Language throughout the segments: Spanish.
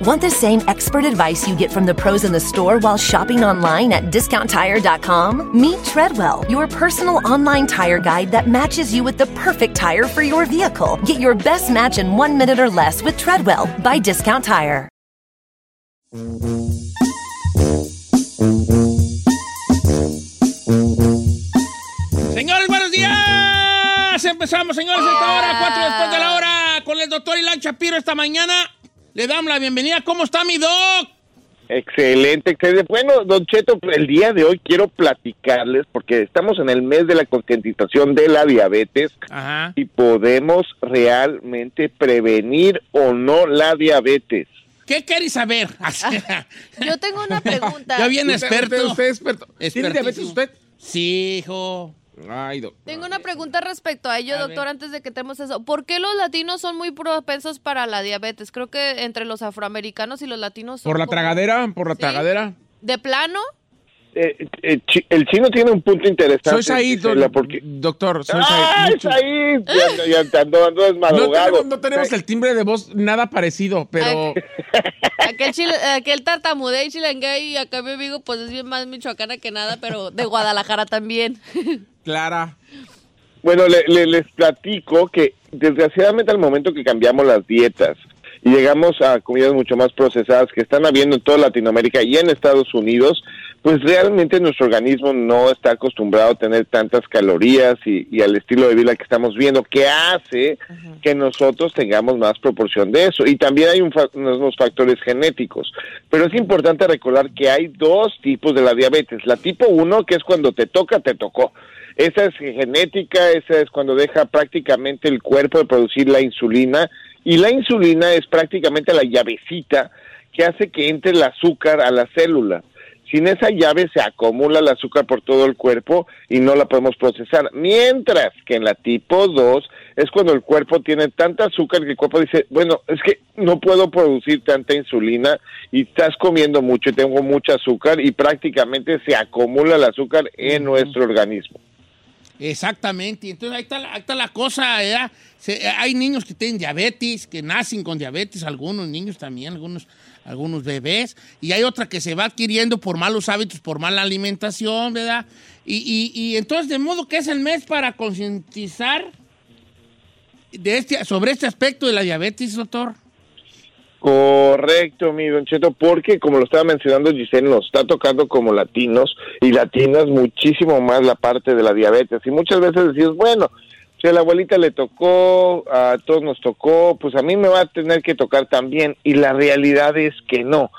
Want the same expert advice you get from the pros in the store while shopping online at discounttire.com? Meet Treadwell, your personal online tire guide that matches you with the perfect tire for your vehicle. Get your best match in one minute or less with Treadwell by Discount Tire. Señores, buenos días. Empezamos, señores, esta hora, cuatro después de la hora, con el doctor Ilan Chapiro esta mañana. Le damos la bienvenida. ¿Cómo está mi doc? Excelente, excelente. Bueno, Don Cheto, el día de hoy quiero platicarles, porque estamos en el mes de la concientización de la diabetes Ajá. y podemos realmente prevenir o no la diabetes. ¿Qué quieres saber? Yo tengo una pregunta. ya bien Usted- experto. Usted, usted es experto. ¿Tiene diabetes usted? Sí, hijo. Ay, Tengo una pregunta respecto a ello, A doctor, ver. antes de que tenemos eso. ¿Por qué los latinos son muy propensos para la diabetes? Creo que entre los afroamericanos y los latinos son ¿Por la como- tragadera? ¿Por la ¿Sí? tragadera? ¿De plano? Eh, eh, chi- el chino tiene un punto interesante. Soy Said, do- porque... doctor. Soy ¡Ah, Said. es ahí! Ya, ya ando, ando No tenemos, no tenemos el timbre de voz nada parecido, pero Aquel, chile, aquel tartamudé y chilangué y acá me digo, pues es bien más michoacana que nada, pero de Guadalajara también. Clara. Bueno, le- le- les platico que desgraciadamente al momento que cambiamos las dietas y llegamos a comidas mucho más procesadas que están habiendo en toda Latinoamérica y en Estados Unidos, pues realmente nuestro organismo no está acostumbrado a tener tantas calorías y, y al estilo de vida que estamos viendo, que hace que nosotros tengamos más proporción de eso. Y también hay un unos factores genéticos. Pero es importante recordar que hay dos tipos de la diabetes. La tipo 1, que es cuando te toca, te tocó. Esa es genética, esa es cuando deja prácticamente el cuerpo de producir la insulina y la insulina es prácticamente la llavecita que hace que entre el azúcar a la célula. Sin esa llave se acumula el azúcar por todo el cuerpo y no la podemos procesar. Mientras que en la tipo 2 es cuando el cuerpo tiene tanta azúcar que el cuerpo dice, bueno, es que no puedo producir tanta insulina y estás comiendo mucho y tengo mucho azúcar y prácticamente se acumula el azúcar en nuestro organismo. Exactamente. Entonces ahí está, la- cosa. Se- eh, hay niños que tienen diabetes, que nacen con diabetes, algunos niños también, algunos, algunos bebés, y hay otra que se va adquiriendo por malos hábitos, por mala alimentación, ¿verdad? Y, y- y entonces, de modo que es el mes para concientizar este, sobre este aspecto de la diabetes, doctor. Correcto, mi Don Cheto, porque como lo estaba mencionando Giselle, nos está tocando como latinos y latinas muchísimo más la parte de la diabetes. Y muchas veces decimos, bueno, si a la abuelita le tocó, a todos nos tocó, pues a mí me va a tener que tocar también. Y la realidad es que no.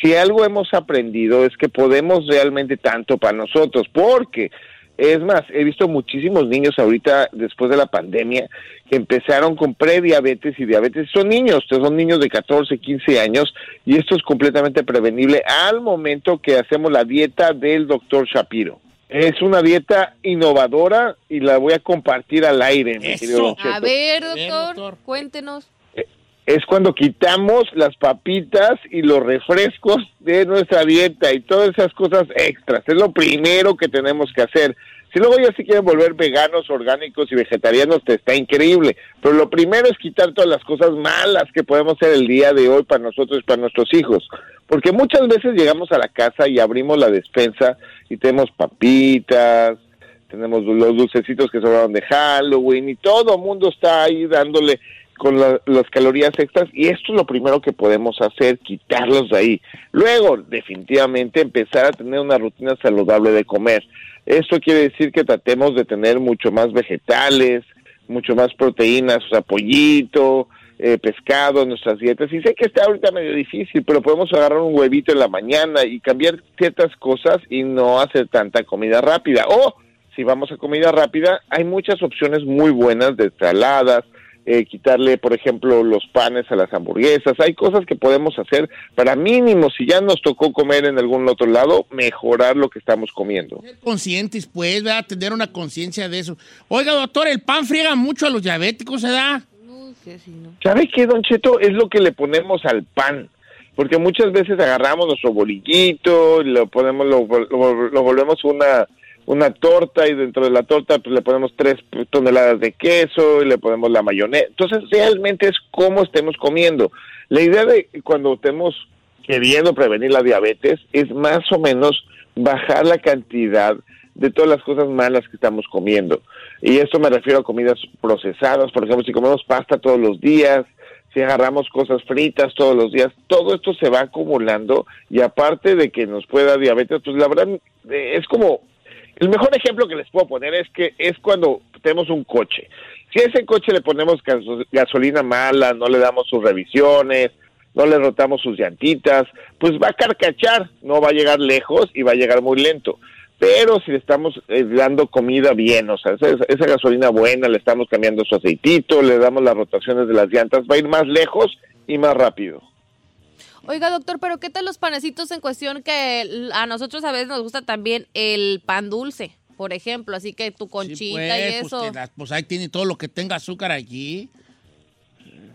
Si algo hemos aprendido es que podemos realmente tanto para nosotros, porque es más, he visto muchísimos niños ahorita, después de la pandemia, que empezaron con prediabetes y diabetes. Son niños, son niños de 14, 15 años, y esto es completamente prevenible al momento que hacemos la dieta del doctor Shapiro. Es una dieta innovadora y la voy a compartir al aire, mi Eso. querido Don A Cheto. ver, A ver, doctor, doctor. cuéntenos. Es cuando quitamos las papitas y los refrescos de nuestra dieta y todas esas cosas extras. Es lo primero que tenemos que hacer. Si luego ya se quieren volver veganos, orgánicos y vegetarianos, te está increíble. Pero lo primero es quitar todas las cosas malas que podemos hacer el día de hoy para nosotros y para nuestros hijos. Porque muchas veces llegamos a la casa y abrimos la despensa y tenemos papitas, tenemos los dulcecitos que sobraron de Halloween y todo el mundo está ahí dándole con la- las calorías extras y esto es lo primero que podemos hacer, quitarlos de ahí. Luego, definitivamente, empezar a tener una rutina saludable de comer. Esto quiere decir que tratemos de tener mucho más vegetales, mucho más proteínas, o pollito, eh, pescado en nuestras dietas. Y sé que está ahorita medio difícil, pero podemos agarrar un huevito en la mañana y cambiar ciertas cosas y no hacer tanta comida rápida. O si vamos a comida rápida, hay muchas opciones muy buenas de ensaladas, eh, quitarle, por ejemplo, los panes a las hamburguesas. Hay cosas que podemos hacer para mínimo, si ya nos tocó comer en algún otro lado, mejorar lo que estamos comiendo. Ser conscientes, pues, ¿verdad? tener una conciencia de eso. Oiga, doctor, el pan friega mucho a los diabéticos, ¿se da? No sé si no. ¿Sabe qué, Don Cheto? Es lo que le ponemos al pan. Porque muchas veces agarramos nuestro bolillito, lo ponemos, lo, lo- lo volvemos una, una torta y dentro de la torta pues, le ponemos tres toneladas de queso y le ponemos la mayonesa. Entonces realmente es cómo estemos comiendo. La idea de cuando estemos queriendo prevenir la diabetes es más o menos bajar la cantidad de todas las cosas malas que estamos comiendo. Y esto me refiero a comidas procesadas, por ejemplo, si comemos pasta todos los días, si agarramos cosas fritas todos los días, todo esto se va acumulando y aparte de que nos pueda diabetes, pues la verdad eh, es como el mejor ejemplo que les puedo poner es que es cuando tenemos un coche. Si a ese coche le ponemos gaso- gasolina mala, no le damos sus revisiones, no le rotamos sus llantitas, pues va a carcachar, no va a llegar lejos y va a llegar muy lento. Pero si le estamos eh, dando comida bien, o sea, esa gasolina buena, le estamos cambiando su aceitito, le damos las rotaciones de las llantas, va a ir más lejos y más rápido. Oiga, doctor, pero ¿qué tal los panecitos en cuestión que a nosotros a veces nos gusta también el pan dulce, por ejemplo? Así que tu conchita Sí, y pues, eso. Pues, la- pues ahí tiene todo lo que tenga azúcar allí.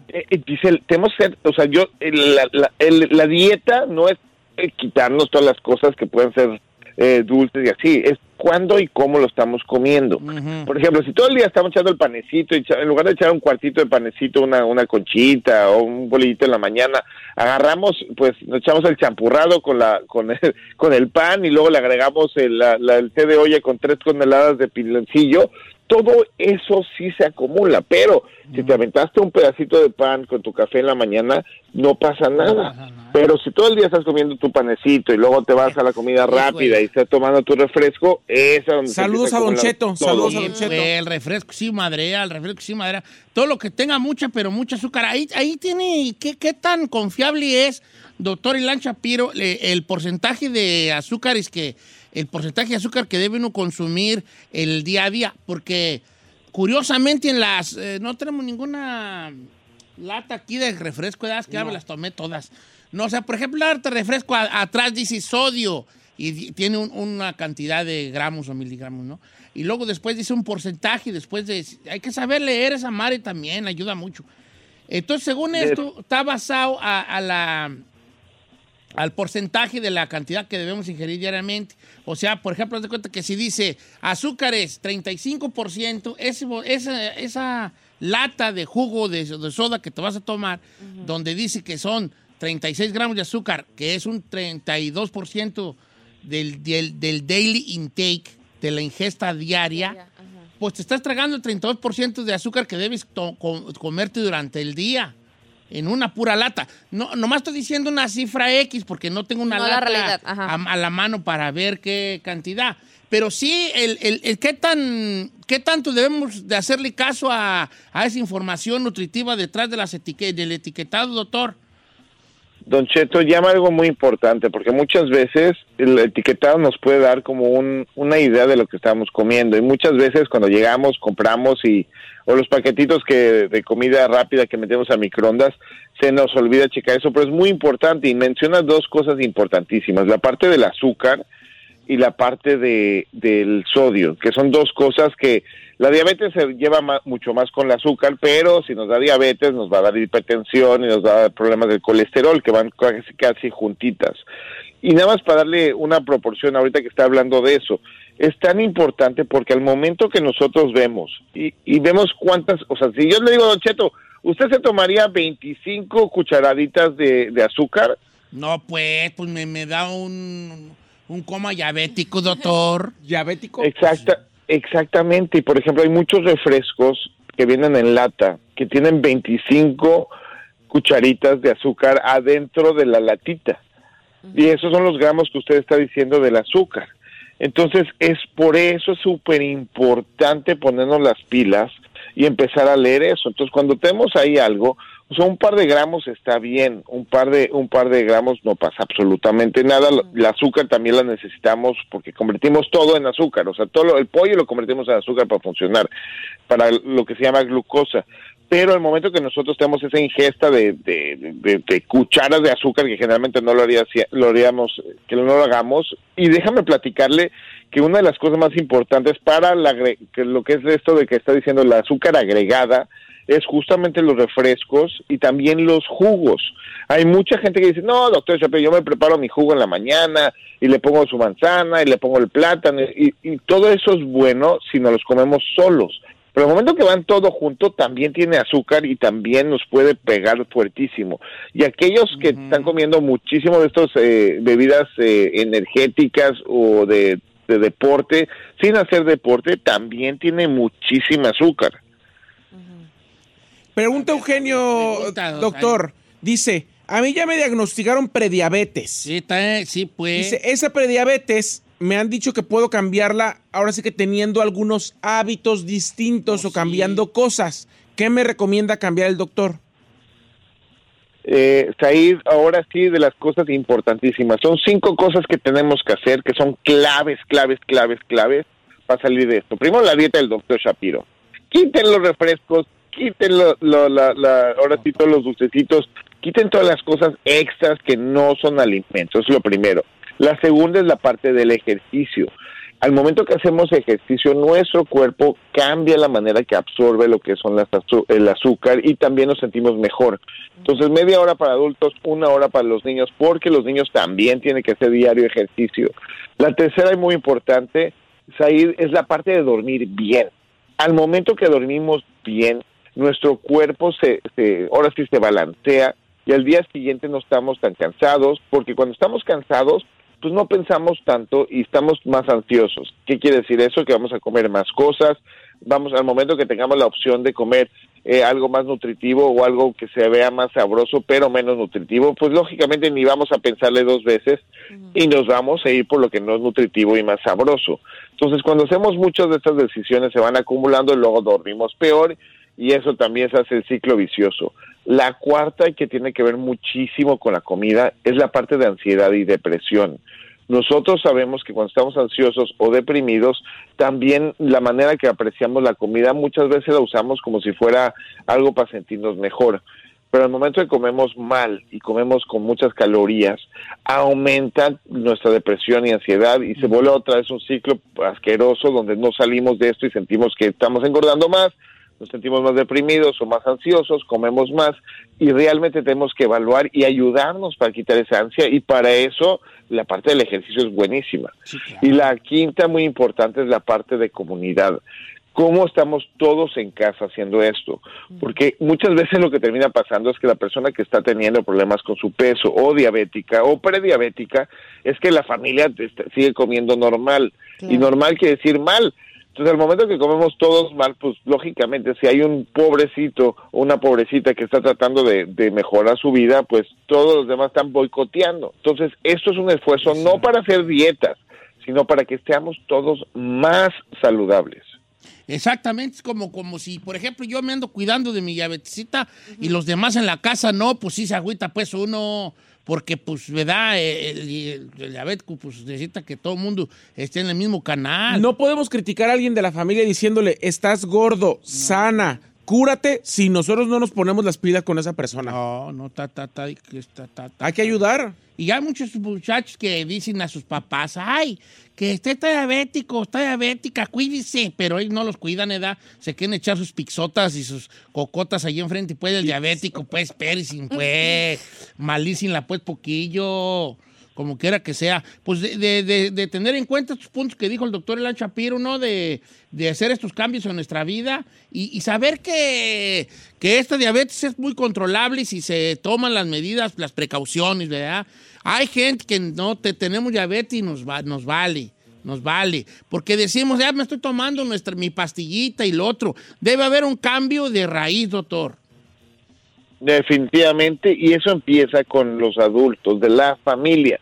Eh, eh, Giselle, tenemos que ser, o sea, yo, el- la, la- el- la dieta no es eh, quitarnos todas las cosas que pueden ser eh, dulces y así, es cuándo y cómo lo estamos comiendo. Por ejemplo, si todo el día estamos echando el panecito, en lugar de echar un cuartito de panecito, una, una conchita o un bolillito en la mañana, agarramos, pues nos echamos el champurrado con la con el, con el pan y luego le agregamos el, la- la- el té de olla con tres toneladas de piloncillo. Todo eso sí se acumula, pero si te aventaste un pedacito de pan con tu café en la mañana, no pasa nada. Pero si todo el día estás comiendo tu panecito y luego te vas a la comida Hijo, rápida y estás tomando tu refresco, esa es donde se Saludos a Don acumular Cheto, todo. saludos a Sí, Don Cheto. pues, el refresco sí madrea, el refresco sí madrea. Todo lo que tenga mucha, pero mucha azúcar. Ahí, ahí tiene, ¿qué, ¿qué tan confiable es, doctor Ilan Shapiro, le- el porcentaje de azúcares que, el porcentaje de azúcar que debe uno consumir el día a día? Porque curiosamente en las, eh, no tenemos ninguna lata aquí de refresco, que ya me las tomé todas. No, o sea, por ejemplo, la refresco a- atrás dice sodio y tiene un- una cantidad de gramos o miligramos, ¿no? Y luego después dice un porcentaje y después de... Hay que saber leer esa madre también, ayuda mucho. Entonces, según esto, está basado a, a la al porcentaje de la cantidad que debemos ingerir diariamente. O sea, por ejemplo, haz de cuenta que si dice azúcares 35%, ese bo- esa, esa lata de jugo de, de soda que te vas a tomar, donde dice que son 36 gramos de azúcar, que es un 32% del, del, del daily intake, de la ingesta diaria, pues te estás tragando el 32% de azúcar que debes comerte durante el día. En una pura lata. No, nomás estoy diciendo una cifra X porque no tengo una No lata a, a la mano para ver qué cantidad. Pero sí, el, el- el qué, tan, qué tanto debemos de hacerle caso a, a esa información nutritiva detrás de las etiquetas, del etiquetado, doctor. Don Cheto llama algo muy importante porque muchas veces el etiquetado nos puede dar como un- una idea de lo que estamos comiendo y muchas veces cuando llegamos compramos y o los paquetitos que de comida rápida que metemos a microondas se nos olvida checar eso, pero es muy importante y menciona dos cosas importantísimas, la parte del azúcar y la parte de, del sodio, que son dos cosas que la diabetes se lleva mucho más con el azúcar, pero si nos da diabetes nos va a dar hipertensión y nos va a dar problemas del colesterol que van casi, casi juntitas. Y nada más para darle una proporción ahorita que está hablando de eso, es tan importante porque al momento que nosotros vemos y, y vemos cuántas, o sea, si yo le digo, Don Cheto, ¿usted se tomaría 25 cucharaditas de, de azúcar? No, pues, pues me, me da un, un coma diabético, doctor. ¿Diabético? Exacta, exactamente. Y por ejemplo, hay muchos refrescos que vienen en lata que tienen 25 cucharitas de azúcar adentro de la latita. Y esos son los gramos que usted está diciendo del azúcar. Entonces, es por eso súper importante ponernos las pilas y empezar a leer eso. Entonces, cuando tenemos ahí algo, o sea, un par de gramos está bien, un par de un par de gramos no pasa absolutamente nada. El azúcar también la necesitamos porque convertimos todo en azúcar, o sea, todo lo- el pollo lo convertimos en azúcar para funcionar, para lo que se llama glucosa. Pero al momento que nosotros tenemos esa ingesta de, de- cucharas de azúcar que generalmente no lo, haría, lo haríamos, que no lo hagamos, y déjame platicarle que una de las cosas más importantes para la, que lo que es esto de que está diciendo la azúcar agregada es justamente los refrescos y también los jugos. Hay mucha gente que dice, no, doctor Shapiro, yo me preparo mi jugo en la mañana y le pongo su manzana y le pongo el plátano y, y todo eso es bueno si nos los comemos solos. Pero el momento que van todo junto también tiene azúcar y también nos puede pegar fuertísimo. Y aquellos que están comiendo muchísimo de estas bebidas eh, energéticas o de, de deporte sin hacer deporte también tiene muchísima azúcar. Pregunta Eugenio, Pregunta, doctor. Dice, a mí ya me diagnosticaron prediabetes. Sí, está, sí, pues. Dice, esa prediabetes me han dicho que puedo cambiarla ahora sí que teniendo algunos hábitos distintos Oh, o cambiando cosas. ¿Qué me recomienda cambiar el doctor? Eh, Said, ahora sí de las cosas importantísimas. Son cinco cosas que tenemos que hacer que son claves, claves, claves, claves para salir de esto. Primero, la dieta del doctor Shapiro. Quiten los refrescos, quiten lo- lo- la, la- ahora sí todos los dulcecitos, quiten todas las cosas extras que no son alimentos. Es lo primero. La segunda es la parte del ejercicio. Al momento que hacemos ejercicio, nuestro cuerpo cambia la manera que absorbe lo que son las el azúcar y también nos sentimos mejor. Entonces, media hora para adultos, una hora para los niños, porque los niños también tienen que hacer diario ejercicio. La tercera y muy importante, Said, es la parte de dormir bien. Al momento que dormimos bien, nuestro cuerpo se, se ahora sí se balancea y al día siguiente no estamos tan cansados, porque cuando estamos cansados, pues no pensamos tanto y estamos más ansiosos. ¿Qué quiere decir eso? Que vamos a comer más cosas, vamos al momento que tengamos la opción de comer eh, algo más nutritivo o algo que se vea más sabroso pero menos nutritivo, pues lógicamente ni vamos a pensarle dos veces y nos vamos a ir por lo que no es nutritivo y más sabroso. Entonces cuando hacemos muchas de estas decisiones se van acumulando y luego dormimos peor y eso también se hace el ciclo vicioso. La cuarta y que tiene que ver muchísimo con la comida es la parte de ansiedad y depresión. Nosotros sabemos que cuando estamos ansiosos o deprimidos, también la manera que apreciamos la comida muchas veces la usamos como si fuera algo para sentirnos mejor. Pero al momento que comemos mal y comemos con muchas calorías, aumenta nuestra depresión y ansiedad y se vuelve otra vez un ciclo asqueroso donde no salimos de esto y sentimos que estamos engordando más, nos sentimos más deprimidos o más ansiosos, comemos más y realmente tenemos que evaluar y ayudarnos para quitar esa ansia y para eso la parte del ejercicio es buenísima. Y la quinta muy importante es la parte de comunidad. ¿Cómo estamos todos en casa haciendo esto? Porque muchas veces lo que termina pasando es que la persona que está teniendo problemas con su peso o diabética o prediabética es que la familia sigue comiendo normal. Y normal quiere decir mal. Entonces, al momento que comemos todos mal, pues lógicamente, si hay un pobrecito o una pobrecita que está tratando de, de mejorar su vida, pues todos los demás están boicoteando. Entonces, esto es un esfuerzo no para hacer dietas, sino para que seamos todos más saludables. Exactamente, es como, como si, por ejemplo, yo me ando cuidando de mi diabetesita y los demás en la casa no, pues sí se agüita pues uno, porque pues, ¿verdad? El, el- el diabético pues necesita que todo el mundo esté en el mismo canal. No podemos criticar a alguien de la familia diciéndole, estás gordo, sana, cúrate, si nosotros no nos ponemos las pilas con esa persona. No, no, ta, ta, ta, ta, ta, ta. Hay que ayudar. Y hay muchos muchachos que dicen a sus papás, ay, que este está diabético, está diabética, cuídese, pero ellos no los cuidan, ¿edad? Se quieren echar sus pixotas y sus cocotas ahí enfrente, y pues el diabético, pues, sin pues, malísima, pues, poquillo, como quiera que sea. Pues de, de- de- tener en cuenta estos puntos que dijo el doctor Elan Shapiro, ¿no? De, hacer estos cambios en nuestra vida y, saber que, que esta diabetes es muy controlable y si se toman las medidas, las precauciones, ¿verdad? Hay gente que no te, tenemos diabetes y nos, va, nos vale. Nos vale, porque decimos, ya me estoy tomando nuestra, mi pastillita y lo otro. Debe haber un cambio de raíz, doctor. Definitivamente, y eso empieza con los adultos de la familia,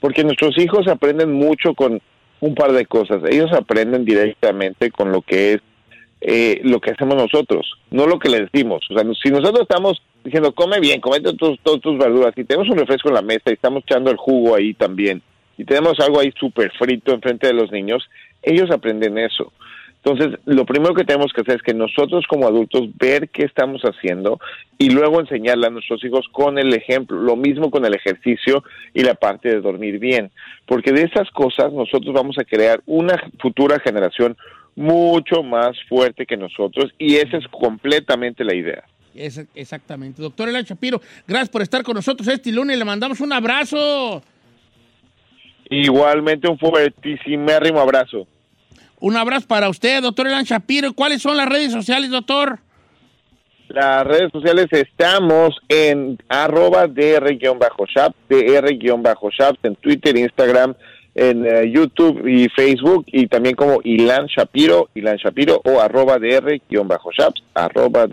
porque nuestros hijos aprenden mucho con un par de cosas. Ellos aprenden directamente con lo que es eh, lo que hacemos nosotros, no lo que le decimos. O sea, si nosotros estamos diciendo, come bien, comete todas tus verduras, y tenemos un refresco en la mesa y estamos echando el jugo ahí también, y tenemos algo ahí súper frito enfrente de los niños, ellos aprenden eso. Entonces, lo primero que tenemos que hacer es que nosotros como adultos ver qué estamos haciendo y luego enseñarle a nuestros hijos con el ejemplo, lo mismo con el ejercicio y la parte de dormir bien, porque de esas cosas nosotros vamos a crear una futura generación mucho más fuerte que nosotros y esa es completamente la idea. Es- exactamente. Doctor Elan Shapiro, gracias por estar con nosotros este lunes. Le mandamos un abrazo. Igualmente un fuertísimo abrazo. Un abrazo para usted, doctor Elan Shapiro. ¿Cuáles son las redes sociales, doctor? Las redes sociales estamos en arroba dr-shop, dr-shop en Twitter, Instagram, en eh, YouTube y Facebook y también como Ilan Shapiro, Ilan Shapiro o arroba dr-shop, arroba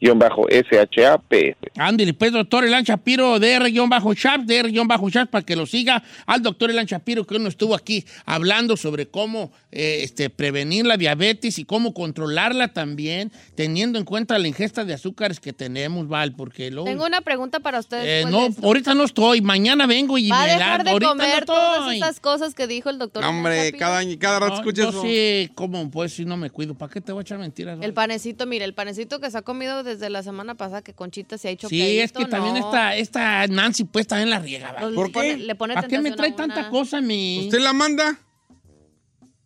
dr-shaps. Ándale, pues, doctor Elan Shapiro, DR-Shaps, DR-Shaps, para que lo siga al doctor Elan Shapiro, que uno estuvo aquí hablando sobre cómo eh, este, prevenir la diabetes y cómo controlarla también, teniendo en cuenta la ingesta de azúcares que tenemos, Val, porque luego... Tengo una pregunta para ustedes. Eh, no, de esto. ahorita no estoy, mañana vengo y Va a dejar de ahorita comer no todas esas cosas que dijo el doctor. No, hombre, cada, año- cada rato No, escuchas eso. sí, ¿cómo? Pues si no me cuido, ¿para qué te voy a echar mentiras? El panecito, mire, el panecito que se ha comido desde la semana pasada que Conchita se ha hecho Sí, es que también no. esta, esta Nancy pues también la riega, ¿va? Los- ¿Por qué? Le pone ¿Para qué me trae tanta cosa mi...? ¿Usted la manda?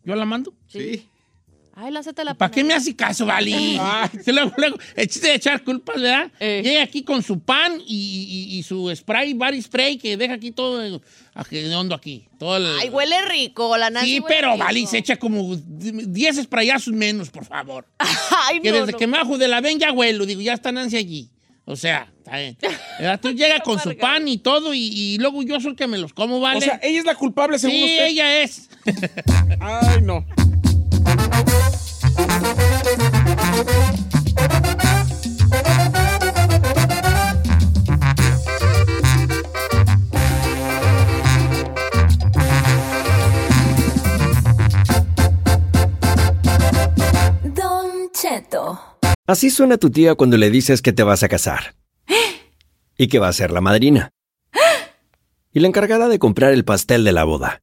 ¿Yo la mando? Sí. Ay, lánzate la ¿Para qué me hace caso, Vali? Sí, luego, luego, el chiste de echar culpas, ¿verdad? Eh. Llega aquí con su pan y, y- y su spray, body spray, que deja aquí todo hondo aquí. Todo el- Ay, huele rico, la Nancy Sí, pero rico. Vali se echa como 10 sprayazos menos, por favor. Ay, que no, desde no. que me bajo de la ven ya huelo, digo, ya está Nancy allí. O sea, está bien. ¿Verdad? Tú llega con su pan y todo y, y luego yo soy el que me los como, ¿vale? O sea, ella es la culpable según sí, usted. ella es. Ay, no. Don Cheto. Así suena tu tía cuando le dices que te vas a casar. Y que va a ser la madrina. Y la encargada de comprar el pastel de la boda.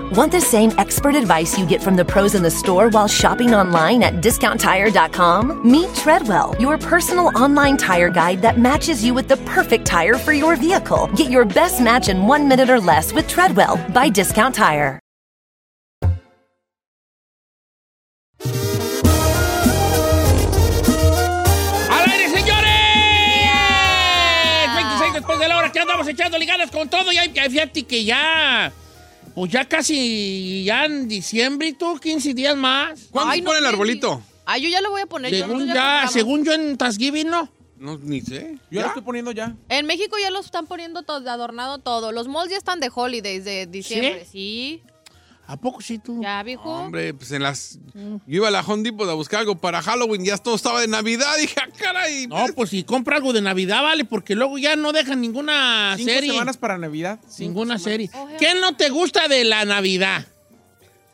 Want the same expert advice you get from the pros in the store while shopping online at discounttire.com? Meet Treadwell, your personal online tire guide that matches you with the perfect tire for your vehicle. Get your best match in one minute or less with Treadwell by Discount Tire. ¡Al aire, señores! 26 después de la hora que andamos echando ligadas con todo. Y hay, fíjate que ya, pues ya casi, ya en diciembre, ¿y tú, 15 días más. ¿Cuándo Ay, se no pone el sé. arbolito? Ay, yo ya lo voy a poner. yo- Según ya, según yo en Thanksgiving, ¿no? No, ni sé. Yo ¿Ya? la estoy poniendo ya. En México ya lo están poniendo todo, adornado todo. Los malls ya están de holidays de diciembre. Sí. ¿A poco sí tú? Ya, viejo. Hombre, pues en las... Yo iba a la Home Depot a buscar algo para Halloween, ya todo estaba de Navidad, dije, ah, caray. No, pues si compra algo de Navidad, vale, porque luego ya no dejan ninguna Cinco serie. semanas para Navidad. Ninguna serie. ¿Qué no te gusta de la Navidad?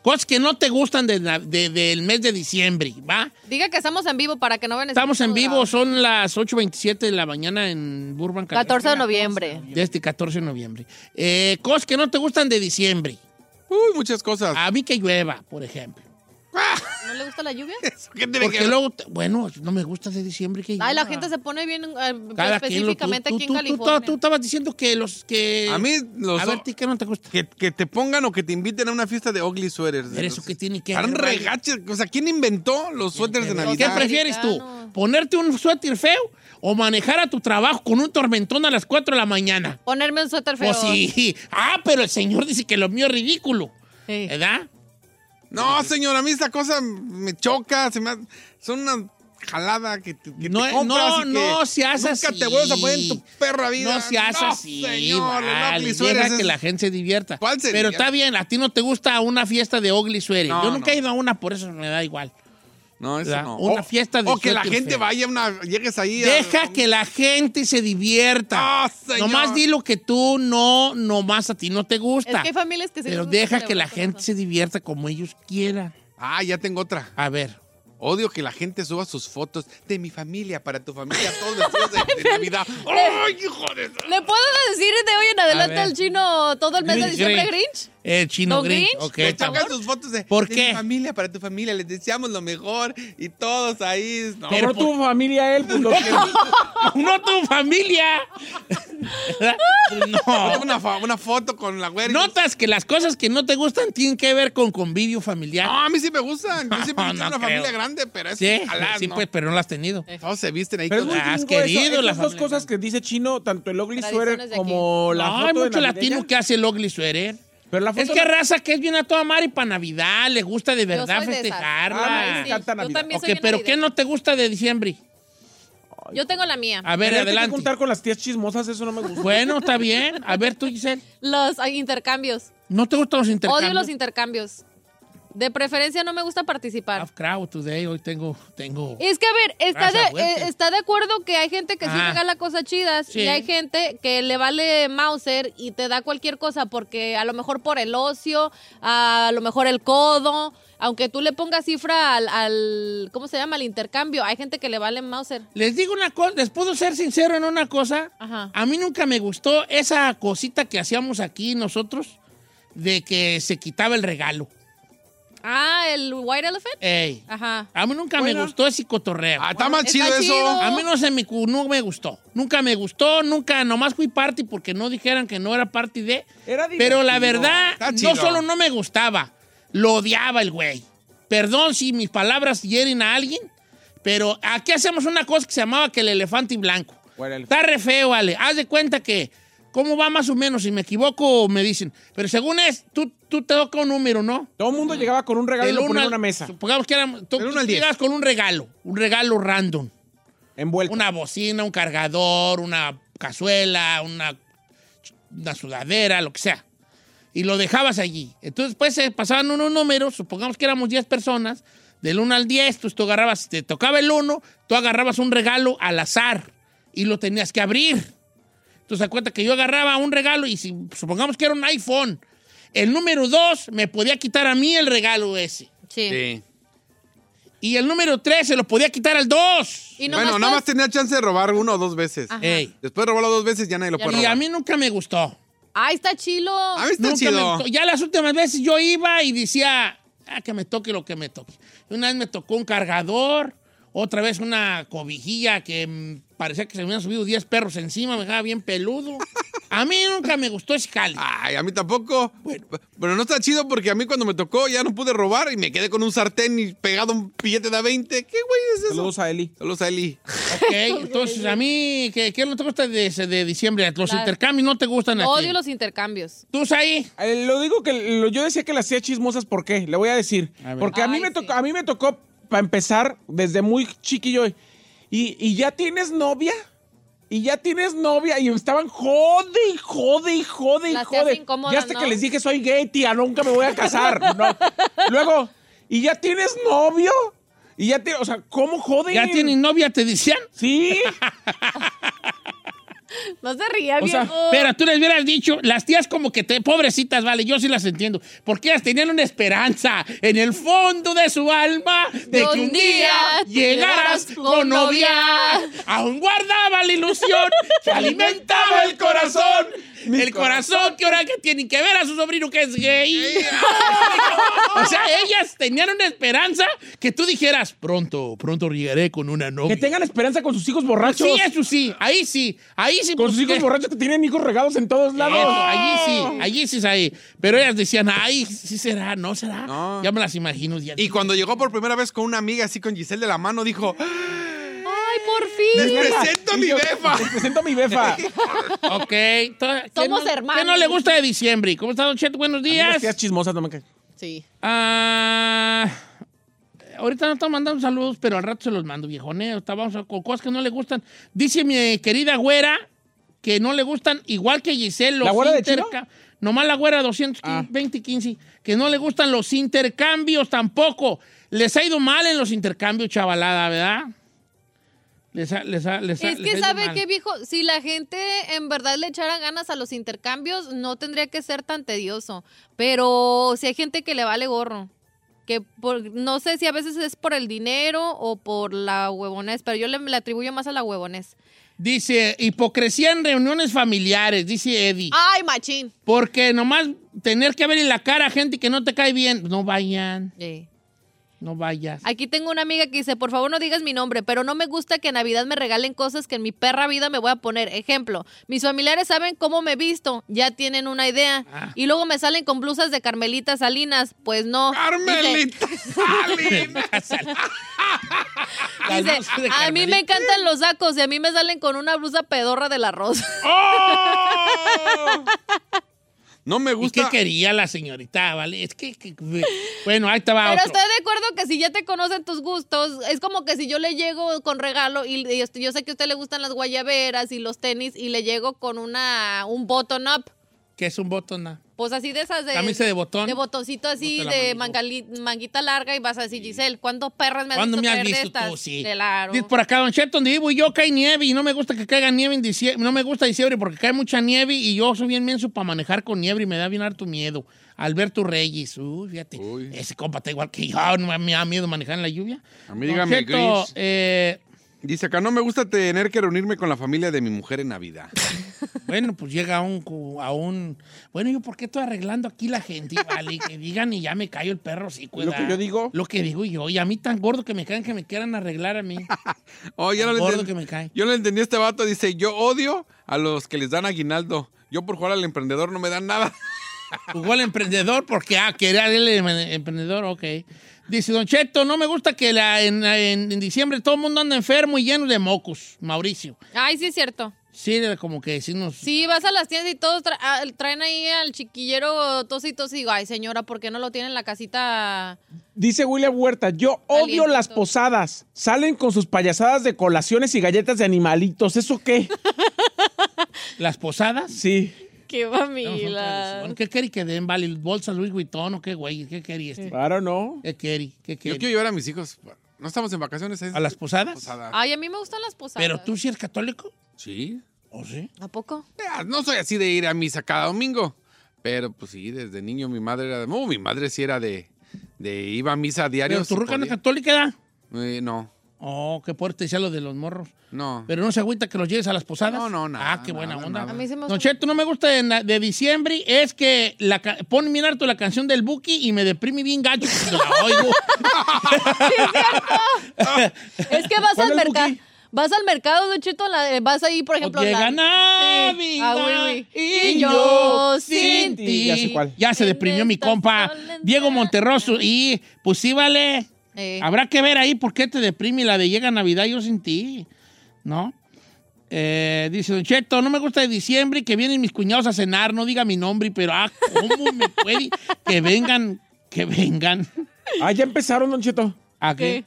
Cosas que no te gustan de na- de- del mes de diciembre, ¿va? Diga que estamos en vivo para que no vean Estamos en vivo, son las 8.27 de la mañana en Burbank. 14 de noviembre. De este 14 de noviembre. Eh, cosas que no te gustan de diciembre. Uy, muchas cosas. A mí que llueva, por ejemplo. No le gusta la lluvia? ¿Qué tiene que Porque luego, bueno, no me gusta de diciembre que Ay, la gente se pone bien eh, Cada quien lo- específicamente tú- aquí tú- en tú- tú- California. Tú estabas diciendo que los que... A mí los... A ver, ¿ti qué no te gusta? Que, que te pongan o que te inviten a una fiesta de ugly sweaters. Pero eso que tiene que Están ver, vale. regaches. O sea, ¿quién inventó los suéteres de ¿Qué Navidad? prefieres tú? ¿Ponerte un suéter feo o manejar a tu trabajo con un tormentón a las 4 de la mañana? Ponerme un suéter feo. Pues sí. Ah, pero el señor dice que lo mío es ridículo. Sí. ¿Verdad? No, señor, a mí esta cosa me choca. Se me ha- Son una jalada que te, que No, te compras no, y que no seas nunca así. te vuelves a poner en tu perra vida. No seas así, señor. los vale, ugly sweaters deja es- que la gente se divierta. ¿Cuál se Pero divierta? está bien, a ti no te gusta una fiesta de ugly. No, Yo nunca no. he ido a una, por eso me da igual. No, eso no. Una O- fiesta de O que la gente feo. vaya a una... Llegues ahí a- Deja que la gente se divierta. Ah, señor. Nomás di lo que tú no, nomás a ti no te gusta. Es que hay familias que se Pero deja que la gente se divierta como ellos quieran. Ah, ya tengo otra. A ver. Odio que la gente suba sus fotos de mi familia para tu familia, todos vestidos de, de Navidad. ¡Ay, hijo de... ¿Le puedo decir de hoy en adelante al chino todo el mes de Grinch, diciembre Grinch. Grinch? El chino ¿Don Grinch. Grinch? ok, Me está sacan bueno. sus fotos de, ¿Por de qué? mi familia, para tu familia. Les deseamos lo mejor y todos ahí. No, Pero tuvo familia él, pues lo que... no tu familia. No. una, una foto con la güera. Notas que las cosas que no te gustan tienen que ver con convivio familiar. No, a mí sí me gustan. Yo siempre No, he no una creo. familia grande, pero es sí, jalar, sí, ¿no? pues, pero no las has tenido. Todos se visten ahí Pero es muy Has eso, querido la esas dos cosas que dice Chino, tanto el ugly sweater como la no, hay mucho navideña. latino que hace el ugly sweater. Pero la foto Es que raza que es bien a toda madre y para Navidad, le gusta de verdad festejarla. Ah, me encanta yo Navidad. también Ok, soy pero ¿qué no te gusta de diciembre? Yo tengo la mía. A ver, Tener que adelante. juntar con las tías chismosas, eso no me gusta. Bueno, está bien. A ver, tú, Giselle. Los ah, intercambios. ¿No te gustan los intercambios? Odio los intercambios. De preferencia no me gusta participar. Have crowd today. Hoy tengo... tengo... Es que, a ver, está de, eh, está de acuerdo que hay gente que sí Ajá. regala cosas chidas Sí. y hay gente que le vale Mauser y te da cualquier cosa porque a lo mejor por el ocio, a lo mejor el codo, aunque tú le pongas cifra al, al- ¿cómo se llama? Al intercambio, hay gente que le vale Mauser. Les digo una cosa, les puedo ser sincero en una cosa. Ajá. A mí nunca me gustó esa cosita que hacíamos aquí nosotros de que se quitaba el regalo. Ah, el White Elephant. Ey. Ajá. A mí nunca me gustó ese cotorreo. Ah, está más está chido eso. chido. A mí no se me, cu- no me gustó. Nunca me gustó, nunca, nomás fui party porque no dijeran que no era party de. Era Pero la verdad, no solo no me gustaba, lo odiaba el güey. Perdón si mis palabras hieren a alguien, pero aquí hacemos una cosa que se llamaba que el elefante blanco. Bueno, el- Está re feo, vale. Haz de cuenta que, ¿cómo va más o menos? Si me equivoco, me dicen. Pero según es, tú, tú te toca un número, ¿no? Todo el mundo llegaba con un regalo y lo ponía en una mesa, Supongamos que éramos- tú, tú llegas con un regalo, un regalo random. envuelto. Una bocina, un cargador, una cazuela, una, una sudadera, lo que sea. Y lo dejabas allí. Entonces, pues se pasaban unos números, supongamos que éramos 10 personas, del 1 al 10, tú, tú agarrabas, te tocaba el 1, tú agarrabas un regalo al azar y lo tenías que abrir. Entonces, cuenta que yo agarraba un regalo y si supongamos que era un iPhone, el número 2 me podía quitar a mí el regalo ese. Sí. Sí. Y el número 3 se lo podía quitar al 2. Y nomás Bueno, nada más tenía chance de robar uno o dos veces. Ey. Después de robarlo dos veces ya nadie lo Ya puede Y robar. a mí nunca me gustó. Ay, está chilo. A mí está Nunca chido. me gustó. Ya las últimas veces yo iba y decía, ah, que me toque lo que me toque. Una vez me tocó un cargador, otra vez una cobijilla que parecía que se me habían subido 10 perros encima, me dejaba bien peludo. A mí nunca me gustó ese jale. Ay, a mí tampoco. Pero no está chido porque a mí cuando me tocó ya no pude robar y me quedé con un sartén y pegado un billete de a 20. ¿Qué güey es eso? Saludos a Eli. Saludos a Eli. Ok, entonces a mí, ¿qué, qué no te gusta de, de diciembre? Los intercambios no te gustan a ti. Odio los intercambios. ¿Tú, ahí? Eh, lo digo que lo- yo decía que las hacía chismosas, ¿por qué? Le voy a decir. A ver. Porque a mí, Ay, me sí. tocó, a mí me tocó, para empezar, desde muy chiquillo. Y, y ya tienes novia. Y ya tienes novia. Y estaban jode y jode y jode y te jode. Ya hasta ¿no? que les dije, soy gay, tía, nunca me voy a casar. No. Luego, ¿y ya tienes novio? Y ya tienes, o sea, ¿cómo joden? ¿Ya tienes novia, te decían? Sí. No se ría, O sea, viejo. Pero tú les hubieras dicho, las tías como que te, pobrecitas, vale, yo sí las entiendo, porque ellas tenían una esperanza en el fondo de su alma de que un día llegaras con novia. Aún guardaba la ilusión que alimentaba el corazón el corazón que ahora que tienen que ver a su sobrino que es gay. o sea, ellas tenían una esperanza que tú dijeras, pronto, pronto llegaré con una novia. Que tengan esperanza con sus hijos borrachos. Sí, eso sí, ahí sí, ahí sí. Con sus hijos borrachos que tienen hijos regados en todos lados. Eso, allí sí, allí sí es ahí. Pero ellas decían, ay, sí será, no será. No. Ya me las imagino. ya. Y cuando llegó por primera vez con una amiga así con Giselle de la mano, dijo, por fin. les presento a mi befa. Les presento a mi befa. Ok. ¿qué Somos no- hermanos. ¿Qué no le gusta de diciembre? ¿Cómo está, Don Cheto? Buenos días. Tías chismosas no me caen. Sí. Ah, ahorita no estamos mandando saludos, pero al rato se los mando, viejoneo. Vamos a- con cosas que no le gustan. Dice mi querida güera que no le gustan, igual que Giselle, los ¿La güera de Chino? interca- Nomás la güera 220 y 15, que no le gustan los intercambios tampoco. Les ha ido mal en los intercambios, chavalada, ¿verdad? Les ha, les ha- les ha- Es que sabe que viejo, si la gente en verdad le echara ganas a los intercambios, no tendría que ser tan tedioso. Pero si hay gente que le vale gorro. Que por- no sé si a veces es por el dinero o por la huevonés, pero yo le, le atribuyo más a la huevonés. Dice, hipocresía en reuniones familiares, dice Eddie. Ay, machín. Porque nomás tener que verle la cara a gente que no te cae bien, no vayan, Sí. No vayas. Aquí tengo una amiga que dice, por favor no digas mi nombre, pero no me gusta que en Navidad me regalen cosas que en mi perra vida me voy a poner. Ejemplo, mis familiares saben cómo me visto, ya tienen una idea. Ah. Y luego me salen con blusas de Carmelita Salinas, pues no. Dice- Carmelita Salinas. Dice, a mí me Carmelita". encantan los sacos y a mí me salen con una blusa pedorra del arroz. ¡Oh! No me ¿Y gusta. qué quería la señorita? ¿Vale? Es que, que- bueno, ahí te va Pero otro. estoy de acuerdo que si ya te conocen tus gustos, es como que si yo le llego con regalo y, y este, yo sé que a usted le gustan las guayaberas y los tenis y le llego con una un button up. Que es un botón. ah. Pues así de esas de... Camisa de botón. De botoncito así, No te la de mangali- manguita larga y vas a decir, Giselle, ¿cuántos perras me has ¿Cuándo visto me has de visto estas? tú? Sí. Claro. Dice por acá, Don Cheto, donde vivo yo cae nieve y no me gusta que caiga nieve en diciembre. No me gusta diciembre porque cae mucha nieve y yo soy bien menso para manejar con nieve y me da bien harto miedo. Alberto Reyes, uy, fíjate. Uy. Ese compa está igual que yo, no me da miedo manejar en la lluvia. A mí Don dígame, Cheto, Grinch. eh, Dice acá, no me gusta tener que reunirme con la familia de mi mujer en Navidad. Bueno, pues llega a un, a un... Bueno, ¿yo por qué estoy arreglando aquí la gente? Vale, que digan y ya me callo el perro, sí, Lo que yo digo. Lo que digo yo. Y a mí tan gordo que me caen que me quieran arreglar a mí. Oh, ya no le Gordo entendí. que me cae. Yo no le entendí a este vato. Dice, yo odio a los que les dan aguinaldo. Yo por jugar al emprendedor no me dan nada. Jugó al emprendedor porque, ah, quería el em- emprendedor, ok. Dice, Don Cheto, no me gusta que la, en, en- en diciembre todo el mundo anda enfermo y lleno de mocos, Mauricio. Ay, sí es cierto. Sí, era como que sí nos... Sí, vas a las tiendas y todos tra- ah, traen ahí al chiquillero tos y tos y digo, ay señora, ¿por qué no lo tiene en la casita? Dice William Huerta, yo odio las posadas. Salen con sus payasadas de colaciones y galletas de animalitos. ¿Eso qué? ¿Las posadas? Sí. Qué mamila. ¿Qué querí que den? ¿Vale? ¿Bolsa Louis Vuitton o qué, güey? ¿Qué querí este? Claro, no. ¿Qué querí? ¿Qué Yo querí? quiero llevar a mis hijos. No estamos en vacaciones. es ¿A las posadas? posada. Ay, a mí me gustan las posadas. ¿Pero tú sí eres católico? Sí. ¿O sí? ¿A poco? No soy así de ir a misa cada domingo. Pero pues sí, desde niño mi madre era... No, mi madre sí era de... de iba a misa a diario. ¿Pero tu ruca no es católica? Eh, no, Oh, qué fuerte decía lo de los morros. no. ¿Pero no se agüita que los lleves a las posadas? No, no, nada, Ah, qué buena nada, onda. nada. A mí se me Don gusta. Cheto, no me gusta de, de diciembre es que la ca- pon bien harto la canción del Buki y me deprime bien gacho cuando la oigo. Es que vas ¿Cuál al mercado. Vas al mercado, Don Cheto, la- eh, vas ahí, por ejemplo. Llega la- Navidad Sí. Ah, y yo sin ti. Ya sé cuál. Ya se deprimió mi compa. Diego Monterroso y pues sí, vale. Eh, Habrá que ver ahí por qué te deprime la de llega Navidad yo sin ti, ¿no? Eh, dice Don Cheto, no me gusta de diciembre y que vienen mis cuñados a cenar, no diga mi nombre, pero ah, ¿cómo me puede que vengan, que vengan? Ah, ya empezaron, Don Cheto. ¿A qué?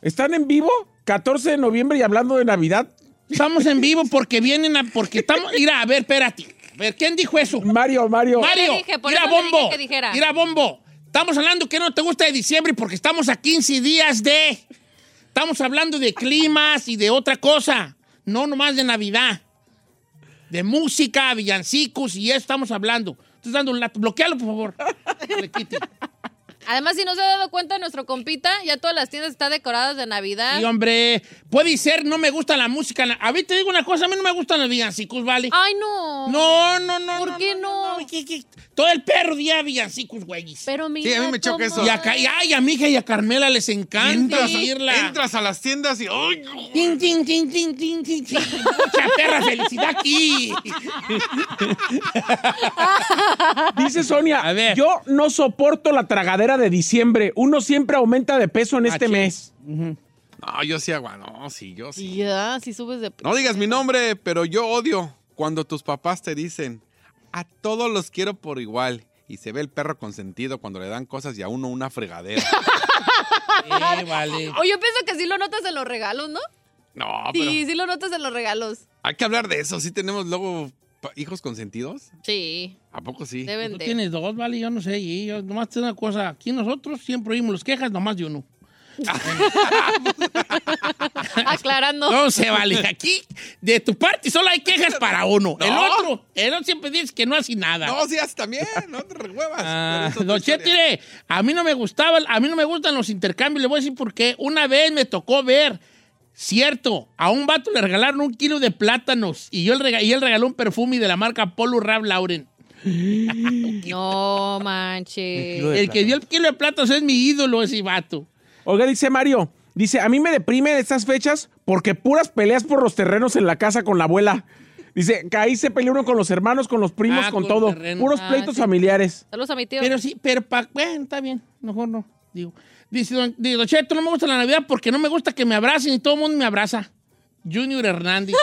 ¿Están en vivo? 14 de noviembre y hablando de Navidad. Estamos en vivo porque vienen a, porque estamos, mira, a ver, espérate. A ver, ¿quién dijo eso? Mario, Mario. Mario, dije, por mira eso le Bombo, dije que dijera. mira Bombo. Estamos hablando que no te gusta de diciembre porque estamos a 15 días de... Estamos hablando de climas y de otra cosa, no nomás de Navidad. De música, villancicos y eso estamos hablando. Estás dando un lato. Bloquealo, por favor. Le quite. Además, si no se ha dado cuenta, nuestro compita, ya todas las tiendas están decoradas de Navidad. Y hombre, puede ser, no me gusta la música. A mí te digo una cosa, a mí no me gustan los villancicos, ¿vale? Ay, no. No, no, no. ¿Por no, qué no? ¿qué- qué? Todo el perro día villancicos, güeyes. Pero mira. Sí, a mí me choca eso. Y a, y, ay, a mi hija y a Carmela les encanta Entras, oírla. entras a las tiendas y. ¡Ay! Tin, tin, tin, tin, tin, tin, tin. Mucha perra felicidad aquí. Dice Sonia, A ver. yo no soporto la tragadera de diciembre. Uno siempre aumenta de peso en este sí. mes. No, yo sí agua. No, sí, yo sí. Ya, si subes de. No digas mi nombre, pero yo odio cuando tus papás te dicen, a todos los quiero por igual. Y se ve el perro consentido cuando le dan cosas y a uno una fregadera. Eh, vale. O yo pienso que sí lo notas en los regalos, ¿no? No, pero Sí, sí lo notas en los regalos. hay que hablar de eso. ¿Sí tenemos luego hijos consentidos? Sí, ¿A poco sí? deben Tú tienes dos, vale, yo no sé. Y yo nomás te una cosa. Aquí nosotros siempre oímos las quejas nomás de uno. Aclarando. No se vale. Aquí, de tu parte, solo hay quejas para uno. El otro, el otro siempre dice que no hace nada. No, sí, haces también. No te rehuevas. Ah, don a mí no me gustaba, a mí no me gustan los intercambios. Le voy a decir por qué. Una vez me tocó ver, cierto, a un vato le regalaron un kilo de plátanos y, yo el rega- y él regaló un perfume de la marca Polo Rab Lauren. No manches. El que dio el kilo de plátanos es mi ídolo, ese vato. Oiga, dice Mario, dice, a mí me deprime estas fechas porque puras peleas por los terrenos en la casa con la abuela. Dice, que ahí se pelea uno con los hermanos, con los primos, Ah, con, con todo. Puros Ah, pleitos sí. familiares. Saludos a mi tío. Pero sí, pero pa, bueno, está bien, mejor no, digo. Dice, don, dice, don Cheto, no me gusta la Navidad porque no me gusta que me abracen y todo el mundo me abraza. Junior Hernández.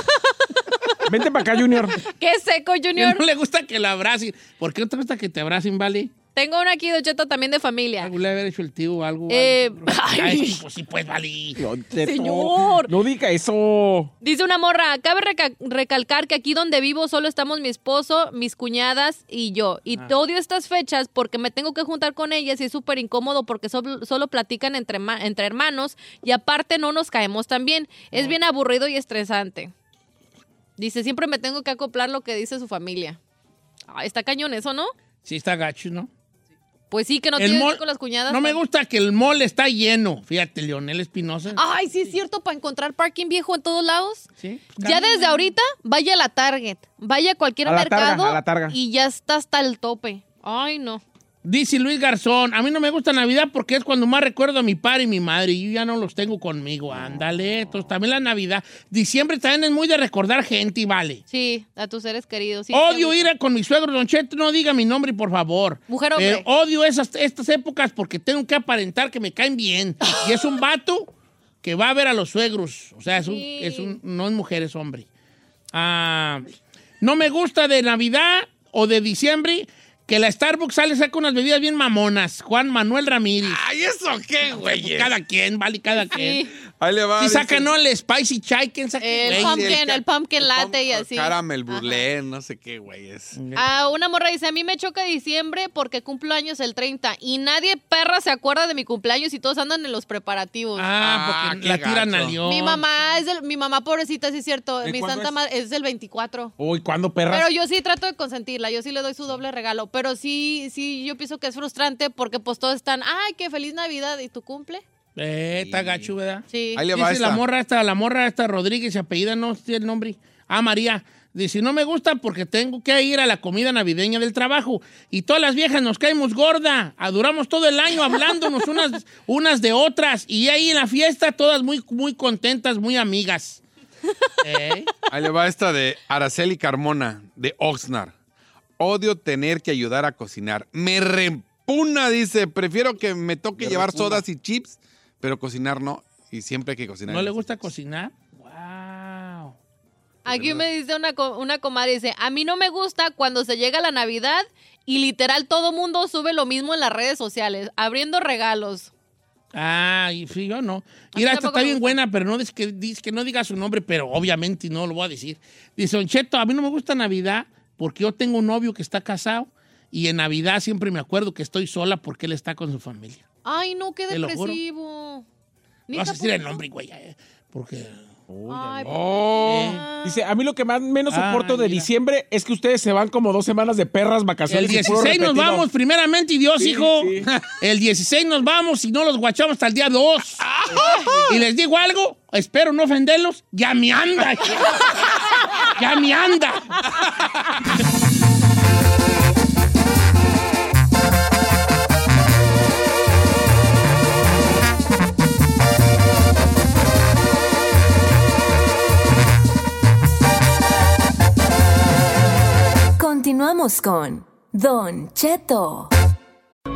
Vente para acá, Junior. Qué seco, que Junior. no le gusta que la abracen. ¿Por qué no te gusta que te abracen, vale? Tengo una aquí, Don Cheto, también de familia. Algo le haber hecho el tío o algo. Eh, algo. ay. Pues sí, pues, vale. Señor. No diga eso. Dice una morra, cabe reca- recalcar que aquí donde vivo solo estamos mi esposo, mis cuñadas y yo. Y Ah. odio estas fechas porque me tengo que juntar con ellas y es súper incómodo porque sol- solo platican entre, entre hermanos y aparte no nos caemos tan bien. Es bien aburrido y estresante. Dice, siempre me tengo que acoplar lo que dice su familia. Ay, está cañón eso, ¿no? Sí, está gacho, ¿no? Pues sí, que no El tiene mall- con las cuñadas. No me gusta que el mall está lleno. Fíjate, Leonel Espinosa. Ay, sí es cierto, para encontrar parking viejo en todos lados. Sí. Ya desde ahorita, vaya a la Target, vaya a cualquier A la targa, mercado a y ya está hasta el tope. Ay, no. Dice Luis Garzón, a mí no me gusta Navidad porque es cuando más recuerdo a mi padre y mi madre y yo ya no los tengo conmigo. Ándale, entonces también la Navidad. Diciembre también es muy de recordar gente y vale. Sí, a tus seres queridos. sí, odio ir a- con mi suegro, Don Cheto, no diga mi nombre, por favor. Mujer, hombre. Pero odio esas, estas épocas porque tengo que aparentar que me caen bien. y es un vato que va a ver a los suegros. O sea, es un, Sí. es un- no es mujer, es hombre. Ah, no me gusta de Navidad o de diciembre que la Starbucks sale saca unas bebidas bien mamonas. Juan Manuel Ramírez. Ay, ¿eso qué, güey? Pues cada quien, vale, cada quien. Sí, Ahí le va. Si dice- sacan, ¿no? El spicy chai, ¿quién saca? El Güey, pumpkin, ca- el pumpkin latte y pum- así. Caramel brûlée, no sé qué, güey. Es. Ah, una morra dice, a mí me choca diciembre porque cumplo años el 30 y nadie perra se acuerda de mi cumpleaños y todos andan en los preparativos. Ah, Ah, porque qué la tiran al león. mi mamá es del, mi mamá pobrecita, sí es cierto, ¿De mi santa es? madre es del 24. Uy, ¿cuándo, perras? Pero yo sí trato de consentirla, yo sí le doy su doble regalo, pero sí, sí, yo pienso que es frustrante porque pues todos están, ay, qué feliz Navidad, ¿y tu cumple? Eh, está gacho, ¿verdad? Sí. Ahí le va Dice la esta. morra esta, la morra esta Rodríguez, apellida, no sé el nombre. Ah, María. Dice, no me gusta porque tengo que ir a la comida navideña del trabajo. Y todas las viejas nos caemos gorda. Aduramos todo el año hablándonos unas, unas de otras. Y ahí en la fiesta todas muy, muy contentas, muy amigas. ¿Eh? Ahí le va esta de Araceli Carmona, de Oxnard. Odio tener que ayudar a cocinar. Me repuna, dice. Prefiero que me toque llevar sodas y chips, pero cocinar no. Y siempre hay que cocinar. ¿No le gusta cocinar? Wow. Aquí me dice una, una comadre, dice, a mí no me gusta cuando se llega la Navidad y literal todo mundo sube lo mismo en las redes sociales, abriendo regalos. Ah, y sí, yo no. Mira, esta está bien buena, pero no dice que, dice que no diga su nombre, pero obviamente no lo voy a decir. Dice, Don Cheto, a mí no me gusta Navidad porque yo tengo un novio que está casado y en Navidad siempre me acuerdo que estoy sola porque él está con su familia. Ay, no, qué depresivo. No vas a decir ¿por el nombre, güey, eh, porque... Ay, Oh, Eh, Dice, a mí lo que más menos Ah, soporto de mira. diciembre es que ustedes se van como dos semanas de perras El vacaciones. puro 16 nos vamos, primeramente, y Dios, Sí, hijo. sí. El 16 nos vamos y no los guachamos hasta el día 2. y les digo algo, espero no ofenderlos, ya me anda. Ya me anda. Continuamos con Don Cheto.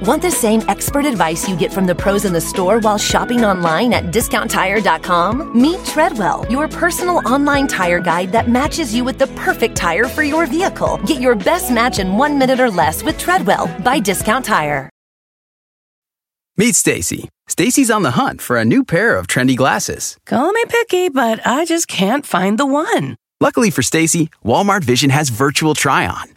Want the same expert advice you get from the pros in the store while shopping online at discounttire.com? Meet Treadwell, your personal online tire guide that matches you with the perfect tire for your vehicle. Get your best match in one minute or less with Treadwell by Discount Tire. Meet Stacy. Stacy's on the hunt for a new pair of trendy glasses. Call me picky, but I just can't find the one. Luckily for Stacy, Walmart Vision has virtual try on.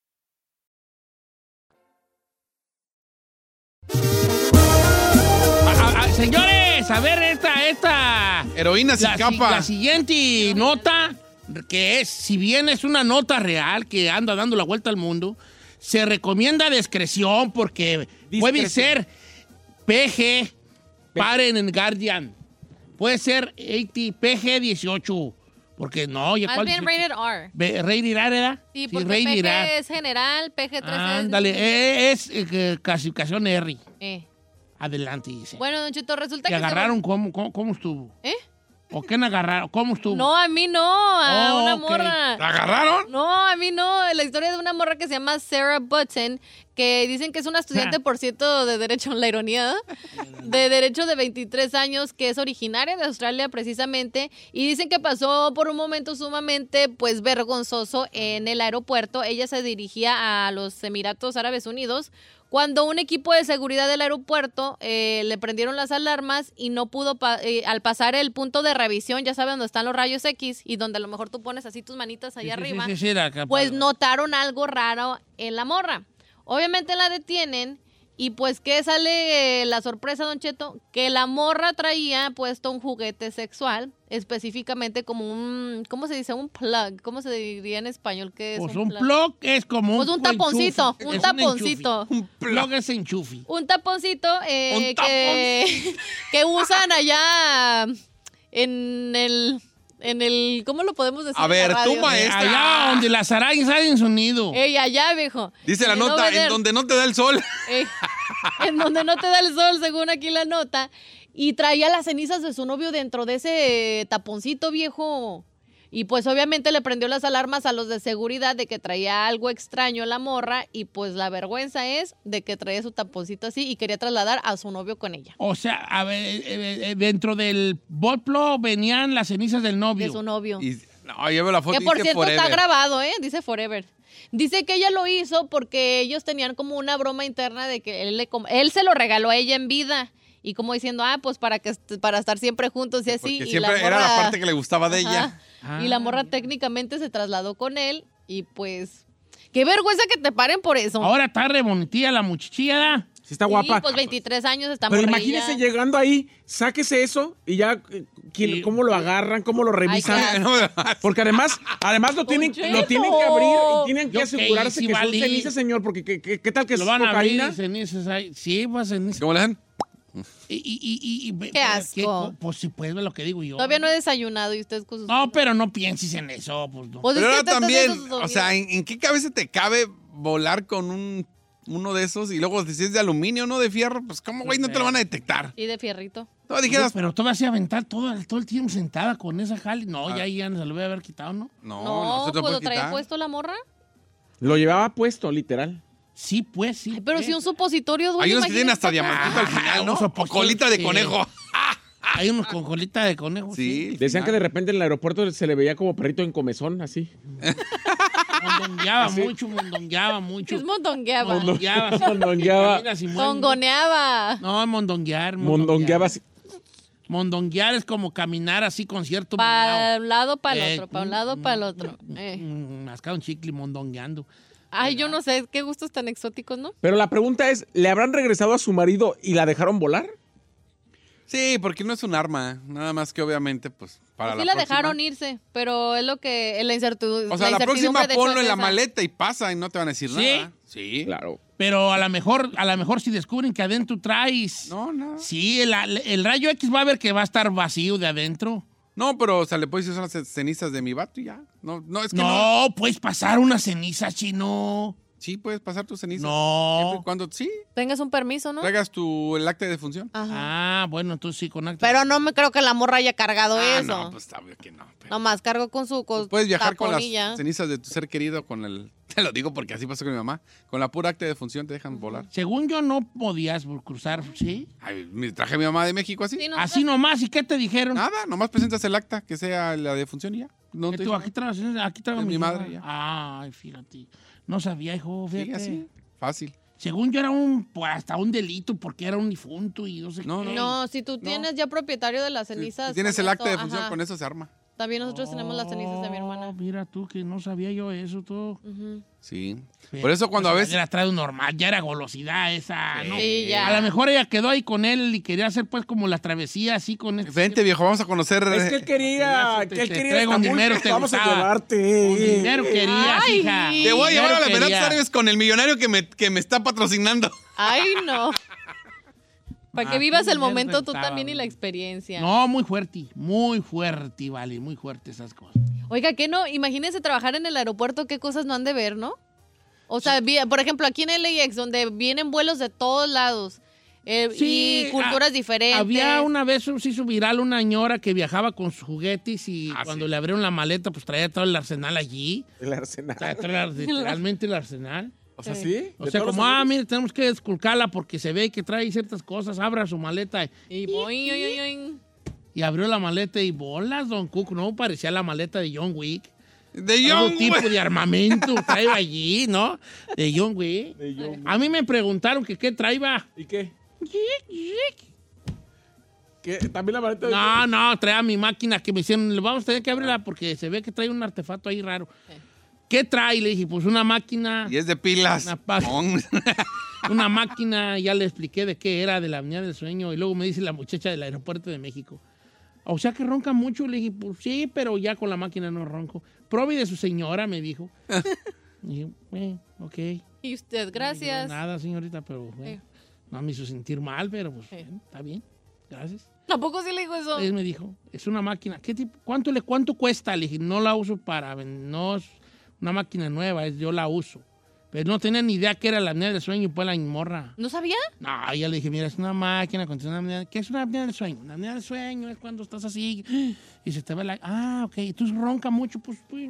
Señores, a ver esta, esta. Heroína sin la, si- capa. la siguiente nota, que es, si bien es una nota real que anda dando la vuelta al mundo, se recomienda discreción porque puede ser PG, paren en Guardian. Puede ser 80, PG 18. Porque no, ya Más cuál bien 18? rated R. Rated R, ¿verdad? Sí, porque PG R. es general, PG-13 Ándale, es... eh, es eh, clasificación R. Eh. Adelante, dice. Bueno, Don Chito, resulta ¿Te que... se agarraron cómo, cómo, cómo estuvo? ¿Eh? ¿O quién agarraron? ¿Cómo estuvo? No, a mí no, a Oh, una morra. ¿La agarraron? No, a mí no. La historia de una morra que se llama Sarah Button, que dicen que es una estudiante, por cierto, de Derecho, la ironía, de Derecho de 23 años, que es originaria de Australia precisamente, y dicen que pasó por un momento sumamente, pues, vergonzoso en el aeropuerto. Ella se dirigía a los Emiratos Árabes Unidos cuando un equipo de seguridad del aeropuerto eh, le prendieron las alarmas y no pudo, pa- eh, al pasar el punto de revisión, ya saben dónde están los rayos X y donde a lo mejor tú pones así tus manitas allá Sí, arriba, sí, sí, pues notaron algo raro en la morra. Obviamente la detienen y pues ¿qué sale eh, la sorpresa, Don Cheto? Que la morra traía puesto un juguete sexual, específicamente como un, ¿cómo se dice? Un plug, ¿cómo se diría en español? ¿Qué es Pues un plug es como Pues un taponcito, un taponcito. Un plug es enchufe. un taponcito eh, que, que usan allá en el en el ¿cómo lo podemos decir? A ver, tú, maestra. Allá donde las arañas salen sonido. Ey, allá, viejo. Dice la nota, en donde no te da el sol. Ey, en donde no te da el sol, según aquí la nota. Y traía las cenizas de su novio dentro de ese taponcito viejo. Y pues obviamente le prendió las alarmas a los de seguridad de que traía algo extraño la morra. Y pues la vergüenza es de que traía su taponcito así y quería trasladar a su novio con ella. O sea, a ver, eh, eh, eh, dentro del botplo venían las cenizas del novio. De su novio. Y, no, yo veo la foto Que por dice cierto está grabado, ¿eh? Dice Forever. Dice que ella lo hizo porque ellos tenían como una broma interna de que él, le él se lo regaló a ella en vida. Y como diciendo, ah, pues para que para estar siempre juntos y así. Porque y siempre la era la parte que le gustaba de ella. Y la morra técnicamente se trasladó con él y pues... Qué vergüenza que te paren por eso. Ahora está re bonitilla la muchachilla. Sí, está Sí, guapa. pues 23 años está Pero morrilla. imagínese llegando ahí, sáquese eso y ya, ¿quién- ¿cómo lo agarran? ¿Cómo lo revisan? Porque además, además lo tienen, lo tienen que abrir y tienen que Yo asegurarse que sí que son cenizas, señor, porque ¿qué, qué- qué tal que es Lo van a abrir cenizas ahí. Sí, pues cenizas. ¿Cómo le dan? Y, y, y, y- y- Qué asco. co- Pues si puedes ver lo que digo yo. Todavía no he desayunado y usted con sus... No, pero no pienses en eso. Pues no. Pues es Pero que ahora también, o sea, ¿en, en qué cabeza te cabe volar con un uno de esos y luego si es de aluminio, no de fierro? Pues ¿cómo, güey, no te lo van a detectar? Y de fierrito. No, dijeras, pero tú vas a aventar todo, el- todo el tiempo sentada con esa jale. No, Ah. ya, ya se lo voy a haber quitado, ¿no? no, No, no, se te lo pues lo traía puesto la morra. Lo llevaba puesto, literal. Sí, pues, sí. Pero pues. si un supositorio duele, Hay unos que tienen hasta diamantito al final, ¿no? unos O colita de conejo. Hay unos con colita de conejo. Sí. Decían que de repente en el aeropuerto se le veía como perrito en comezón, así. Mondongueaba mucho, mondongueaba mucho. Es mondongueaba. Mondongueaba. sí, Mondongueaba. Tongoneaba. No, mondonguear. Mondongueaba así. Mondonguear es como caminar así con cierto... Para un lado, para el Eh, otro, para un lado, para el otro. Eh. Mm, Mascar un chicle mondongueando. Ay, yo no sé, qué gustos tan exóticos, ¿no? Pero la pregunta es, ¿le habrán regresado a su marido y la dejaron volar? Sí, porque no es un arma. Nada más que obviamente, pues, para sí la dejaron irse, pero es lo que la incertidumbre. O sea, la, próxima ponlo en la maleta y pasa y no te van a decir ¿Sí? nada. Sí. Claro. Pero a lo mejor, a lo mejor si descubren que adentro traes... No, no. Sí, el, el rayo X va a ver que va a estar vacío de adentro. No, pero, o sea, le puedes decir son las cenizas de mi vato y ya. No, no, es que no. No, puedes pasar una ceniza, chino. Sí, puedes pasar tus cenizas. No. Siempre y cuando, sí, Tengas un permiso, ¿no? traigas tu, el acta de defunción. Ajá. Ah, bueno, entonces sí, con acta. Pero no me creo que la morra haya cargado Ah, eso. no, pues está obvio que no. pero- Nomás cargo con su con Puedes viajar con las cenizas de tu ser querido con el... Te lo digo porque así pasó con mi mamá. Con la pura acta de defunción te dejan volar. Según yo, no podías cruzar, ¿sí? Ay, me traje a mi mamá de México así. Sí, no, Así nomás, ¿y qué te dijeron? Nada, nomás presentas el acta que sea la defunción y ya. No te tú, aquí traigo, aquí traigo mi mi madre, ya. Ay, fíjate. No sabía, hijo. Sí, fíjate. así. Fácil. Según yo era un, pues, hasta un delito porque era un difunto y no sé No, qué. No, si tú tienes ya propietario de las cenizas. Si tienes el acta de ajá. con eso se arma. También nosotros tenemos las cenizas de mi Oh, hermana. Mira tú que no sabía yo eso todo. Sí. Por eso cuando a veces... Era traído normal, ya era golosidad esa, ¿no? Sí, ya. A lo mejor ella quedó ahí con él y quería hacer pues como la travesía así con este. Vente, viejo, vamos a conocer... Es que él quería, Te- que él te quería traigo dinero, te Vamos a llevarte. Con dinero querías, Ay. hija. Te voy a llevar a la Verdad quería. Árabes con el millonario que me, que me está patrocinando. Ay, no. Para que Ah, vivas el momento tú también y la experiencia. No, muy fuerte, muy fuerte, vale, muy fuerte esas cosas. Oiga, ¿qué no? Imagínense trabajar en el aeropuerto, qué cosas no han de ver, ¿no? O sea, por ejemplo, aquí en LAX, donde vienen vuelos de todos lados eh, Sí, y culturas ah, diferentes. Había una vez, se hizo viral una señora que viajaba con sus juguetes y Ah, cuando sí. le abrieron la maleta, pues traía todo el arsenal allí. El arsenal. El- literalmente el arsenal. O sea, ¿sí? O ¿De sea, como, ah, mire, tenemos que desculcarla porque se ve que trae ciertas cosas. Abra su maleta. Y abrió la maleta y bolas, Don Cook. No, parecía la maleta de John Wick. De John tipo Wick. de armamento trae allí, ¿no? De John Wick. De John A mí me preguntaron que qué traía. ¿Y qué? ¿Qué? ¿También la maleta de No, no, traía mi máquina que me hicieron. Vamos a tener que abrirla porque se ve que trae un artefacto ahí raro. ¿Qué trae? Le dije, pues una máquina. Y es de pilas. Una. Una máquina, ya le expliqué de qué era, de la apnea del sueño. Y luego me dice la muchacha del aeropuerto de México. O sea que ronca mucho. Le dije, pues sí, pero ya con la máquina no ronco. Probe de su señora, me dijo. Y dije, eh, ok. Y usted, gracias. digo nada, señorita, pero bueno, no me hizo sentir mal, pero pues bueno, está bien. Gracias. Tampoco sí le dijo eso. Él me dijo, es una máquina. ¿Qué tipo? ¿Cuánto le cuánto cuesta? Le dije, no la uso para no una máquina nueva, yo la uso. Pero no tenía ni idea que era la apnea del sueño, pues la morra. ¿No sabía? No, ya le dije, mira, es una máquina con una apnea. ¿Qué es una apnea del sueño? Una apnea del sueño es cuando estás así y se te va la... Ah, ok, entonces ronca mucho. Pues, pues,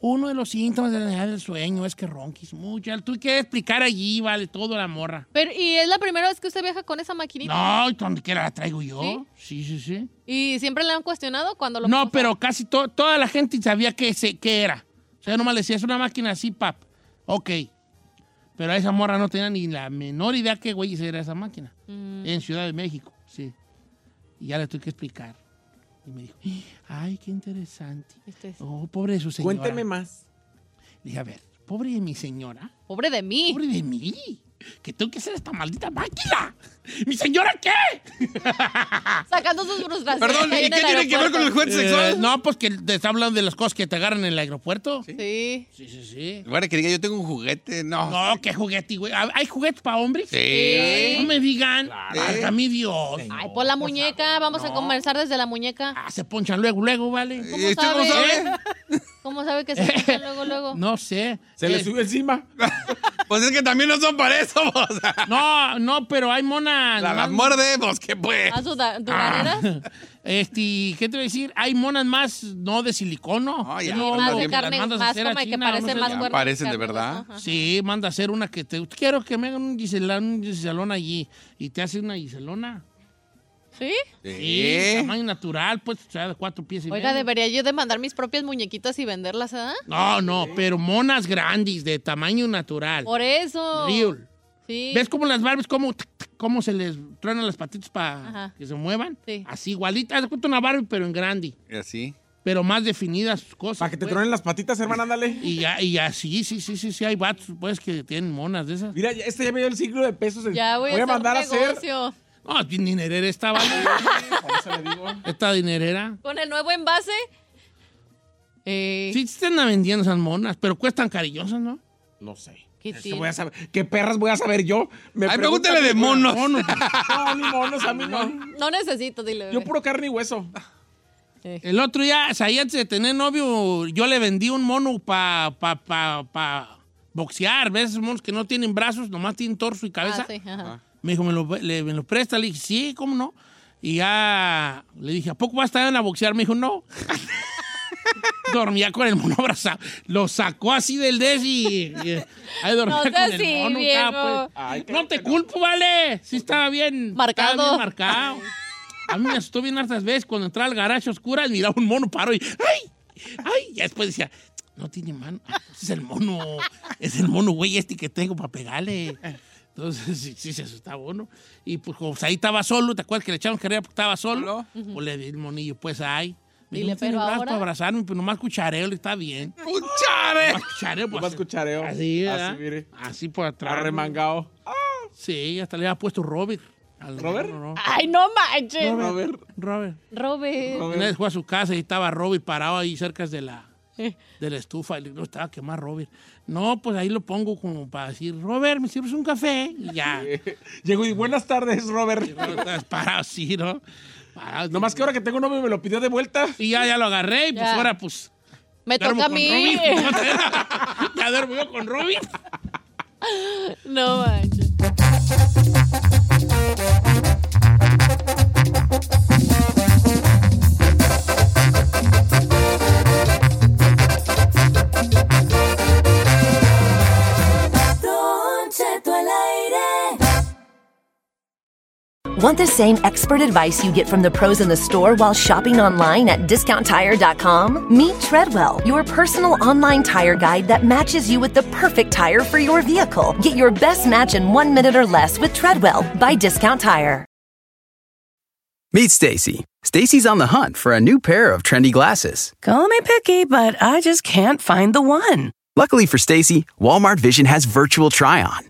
uno de los síntomas de la apnea del sueño es que ronquis mucho. Tú que explicar allí, vale, todo la morra. Pero, ¿y es la primera vez que usted viaja con esa maquinita? No, y donde quiera la traigo yo. ¿Sí? Sí, sí, sí. ¿Y siempre le han cuestionado cuando lo No, puso? pero casi to- toda la gente sabía qué se- qué era. O sea, nomás le decía, es una máquina así, pap. Ok. Pero a esa morra no tenía ni la menor idea qué güey era esa máquina. Mm. En Ciudad de México, sí. Y ya le tuve que explicar. Y me dijo, ay, qué interesante. Este es- Oh, pobre de su señora. Cuénteme más. Dije, a ver, pobre de mi señora. Pobre de mí. Pobre de mí. Que tengo que hacer esta maldita máquina. ¿Mi señora qué? Sacando sus frustraciones. Perdón, ¿y qué tiene que ver con el juguete Eh, sexual? no, pues que te está hablando de las cosas que te agarran en el aeropuerto. Sí, Sí. sí, sí. Bueno, que diga, yo tengo un juguete. No. No, qué juguete, güey. ¿Hay juguetes para hombres? Sí. No me digan. Válgame Dios. Ay, por la muñeca. Vamos a conversar desde la muñeca. Ah, se ponchan luego, luego, ¿vale? ¿Y ¿Cómo sabe? ¿Cómo sabe que se escucha luego, luego? No sé. Se le Eh, subió encima. Pues es que también no son para eso, sea, No, no, pero hay monas. La, las más- mordemos, ¿qué pues? ¿A duraderas? Este, ¿qué te voy a decir? Hay monas más, no de silicono. No, ya, No, Más no, de carne, a más hacer a como que China, parece no sé, más ya. cuerno. Parecen de verdad. ajá. Sí, manda a hacer una que te... Quiero que me hagan un giselón, un giselón allí. Y te hace una giselona. ¿Sí? Sí, tamaño natural, pues, o sea, de cuatro pies y Oiga, medio. debería yo de mandar mis propias muñequitas y venderlas, ¿ah? No, no, pero monas grandes, de tamaño natural. Por eso. Real. Sí. ¿Ves cómo las Barbies, cómo, cómo se les truenan las patitas para Ajá. que se muevan? Sí. Así, igualita. Haz de cuenta una Barbie, pero en grande. Y así. Pero más definidas sus cosas. Para que te pues. tronen las patitas, hermana, ándale. Y ya, y así, sí, sí, sí, sí, hay vatos, pues, que tienen monas de esas. Mira, ya- este ya me dio el siglo de pesos. Ya voy, Voy a mandar a hacer. negocio. No, dinerera esta, ¿vale? Por eso le digo. esta dinerera. Con el nuevo envase. Eh, Sí, se están vendiendo esas monas, pero cuestan cariñosas, ¿no? No sé. ¿Qué Es que tiene? voy a saber. ¿Qué perras voy a saber yo? Me Ay, pregúntale de monos. No, ni monos, a mí no. No necesito, dile. Yo puro carne y hueso. El otro día, o sea, ahí antes de tener novio, yo le vendí un mono para pa, pa, pa boxear. ¿Ves esos monos que no tienen brazos, nomás tienen torso y cabeza? Ah, sí, ajá. Me dijo, ¿me lo, le- me lo presta? Le dije, sí, ¿cómo no? Y ya le dije, ¿a poco vas a estar en a boxear? Me dijo, no. Dormía con el mono abrazado. Lo sacó así del des y, y ahí dormía No con el mono. estaba, pues. Ay, no te culpo, vale. Sí estaba bien. Marcado. Estaba bien marcado. A mí me asustó bien hartas veces cuando entraba al garaje oscura y miraba un mono paro y ¡ay! ¡ay! Y después decía, no tiene mano. Ah, ese es el mono. Es el mono, güey, este que tengo para pegarle. Entonces, sí, sí, se asustaba uno. Y pues, como ahí estaba solo, ¿te acuerdas que le echaron carrera porque estaba solo? Pues le di el monillo, pues ahí. Me Dile, dijo, "No tiene pero ahora- para abrazarme, pero nomás cuchareo, le está bien. ¡Cuchare! Nomás cuchareo, pues, Más cuchareo. Así, ¿verdad? Así, mire. Así por atrás. Arremangado. Sí, hasta le había puesto Robert. Al- ¿Robert? no, no. Ay, no manches. A ver. Robert. Robert. Una vez fue a su casa y estaba Robert parado ahí cerca de la, de la estufa y le digo, estaba quemar Robert. No, pues ahí lo pongo como para decir, Robert, ¿me sirves un café? Y ya. Llegó y buenas tardes, Robert. Estás parado así, ¿no? Parado. Nomás que ahora que tengo un novio me lo pidió de vuelta. Y ya, ya lo agarré y pues Ya. ahora pues... Me duermo toca a con mí. Ya duermo yo con Robert. no manches. Want the same expert advice you get from the pros in the store while shopping online at discounttire.com? Meet Treadwell, your personal online tire guide that matches you with the perfect tire for your vehicle. Get your best match in one minute or less with Treadwell by Discount Tire. Meet Stacy. Stacy's on the hunt for a new pair of trendy glasses. Call me picky, but I just can't find the one. Luckily for Stacy, Walmart Vision has virtual try on.